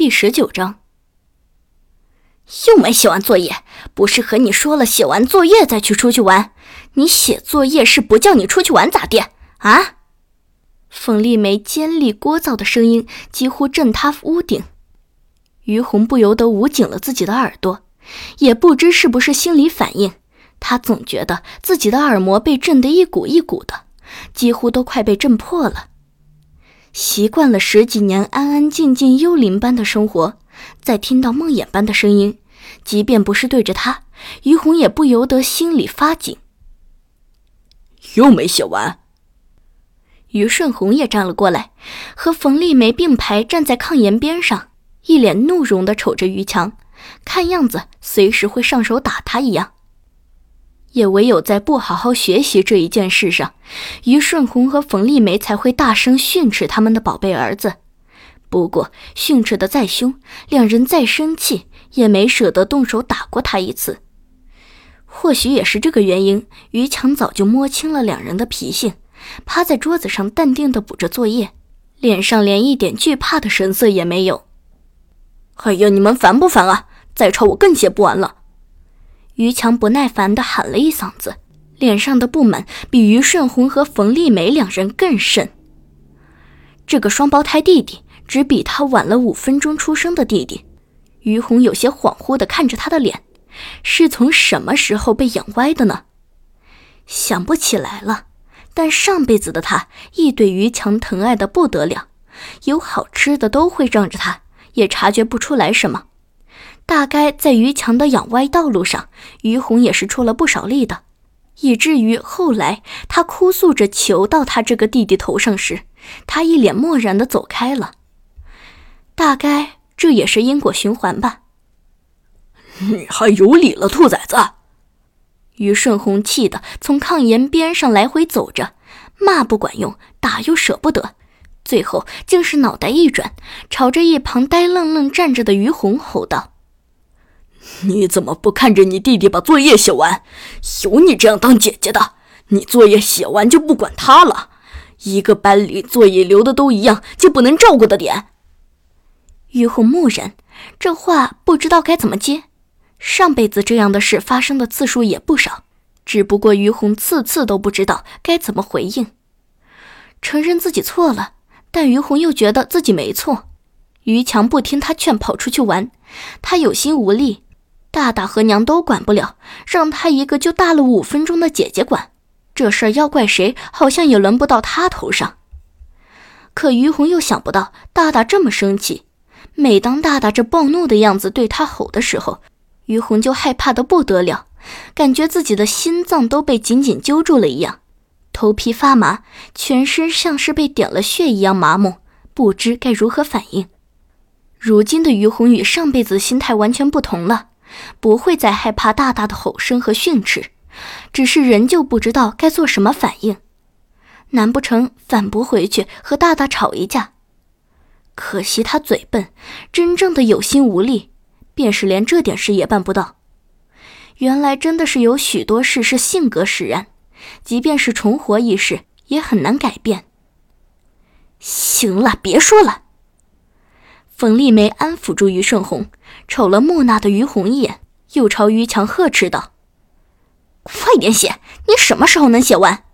第十九章，又没写完作业，不是和你说了写完作业再去出去玩？你写作业是不叫你出去玩咋地啊？冯丽梅尖利聒噪的声音几乎震塌屋顶，于红不由得捂紧了自己的耳朵，也不知是不是心理反应，他总觉得自己的耳膜被震得一股一股的，几乎都快被震破了。习惯了十几年安安静静幽灵般的生活，再听到梦魇般的声音，即便不是对着他，于红也不由得心里发紧。又没写完。于顺红也站了过来，和冯丽梅并排站在炕沿边上，一脸怒容的瞅着于强，看样子随时会上手打他一样。也唯有在不好好学习这一件事上，于顺红和冯丽梅才会大声训斥他们的宝贝儿子。不过训斥的再凶，两人再生气，也没舍得动手打过他一次。或许也是这个原因，于强早就摸清了两人的脾性，趴在桌子上淡定地补着作业，脸上连一点惧怕的神色也没有。哎呀，你们烦不烦啊？再吵我更写不完了。于强不耐烦地喊了一嗓子，脸上的不满比于顺红和冯丽梅两人更甚。这个双胞胎弟弟只比他晚了五分钟出生的弟弟，于红有些恍惚地看着他的脸，是从什么时候被养歪的呢？想不起来了。但上辈子的他亦对于强疼爱的不得了，有好吃的都会让着他，也察觉不出来什么。大概在于强的养歪道路上，于红也是出了不少力的，以至于后来他哭诉着求到他这个弟弟头上时，他一脸漠然的走开了。大概这也是因果循环吧。你还有理了，兔崽子！于顺红气得从炕沿边上来回走着，骂不管用，打又舍不得，最后竟是脑袋一转，朝着一旁呆愣愣站着的于红吼道。你怎么不看着你弟弟把作业写完？有你这样当姐姐的？你作业写完就不管他了？一个班里作业留的都一样，就不能照顾的点？于红木然，这话不知道该怎么接。上辈子这样的事发生的次数也不少，只不过于红次次都不知道该怎么回应。承认自己错了，但于红又觉得自己没错。于强不听他劝，跑出去玩，他有心无力。大大和娘都管不了，让他一个就大了五分钟的姐姐管，这事儿要怪谁，好像也轮不到他头上。可于红又想不到大大这么生气，每当大大这暴怒的样子对他吼的时候，于红就害怕的不得了，感觉自己的心脏都被紧紧揪住了一样，头皮发麻，全身像是被点了穴一样麻木，不知该如何反应。如今的于红与上辈子心态完全不同了。不会再害怕大大的吼声和训斥，只是仍旧不知道该做什么反应。难不成反驳回去和大大吵一架？可惜他嘴笨，真正的有心无力，便是连这点事也办不到。原来真的是有许多事是性格使然，即便是重活一世，也很难改变。行了，别说了。冯丽梅安抚住于顺红，瞅了木讷的于红一眼，又朝于强呵斥道：“快点写，你什么时候能写完？”